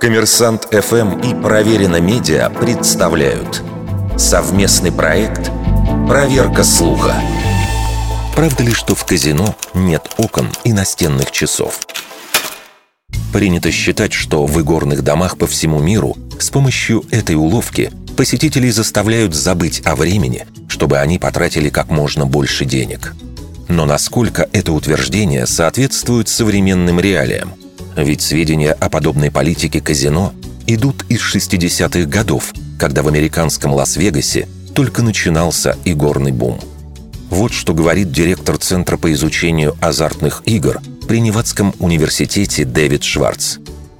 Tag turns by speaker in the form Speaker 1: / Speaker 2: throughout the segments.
Speaker 1: Коммерсант ФМ и Проверено Медиа представляют совместный проект «Проверка слуха». Правда ли, что в казино нет окон и настенных часов? Принято считать, что в игорных домах по всему миру с помощью этой уловки посетителей заставляют забыть о времени, чтобы они потратили как можно больше денег. Но насколько это утверждение соответствует современным реалиям? Ведь сведения о подобной политике казино идут из 60-х годов, когда в американском Лас-Вегасе только начинался игорный бум. Вот что говорит директор Центра по изучению азартных игр при Невадском университете Дэвид Шварц.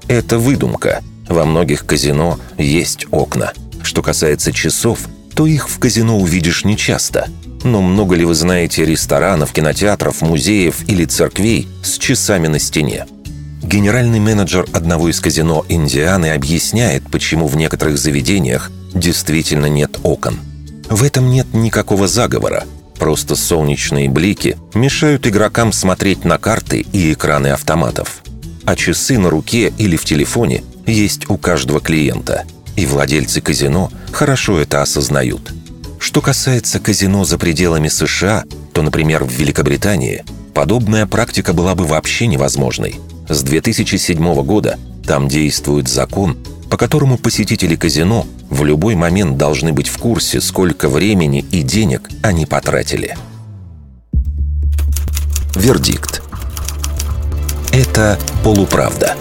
Speaker 1: Это выдумка. Во многих казино есть окна. Что касается часов, то их в казино увидишь нечасто. Но много ли вы знаете ресторанов, кинотеатров, музеев или церквей с часами на стене? Генеральный менеджер одного из казино Индианы объясняет, почему в некоторых заведениях действительно нет окон. В этом нет никакого заговора. Просто солнечные блики мешают игрокам смотреть на карты и экраны автоматов. А часы на руке или в телефоне есть у каждого клиента. И владельцы казино хорошо это осознают. Что касается казино за пределами США, то, например, в Великобритании подобная практика была бы вообще невозможной. С 2007 года там действует закон, по которому посетители казино в любой момент должны быть в курсе, сколько времени и денег они потратили. Вердикт. Это полуправда.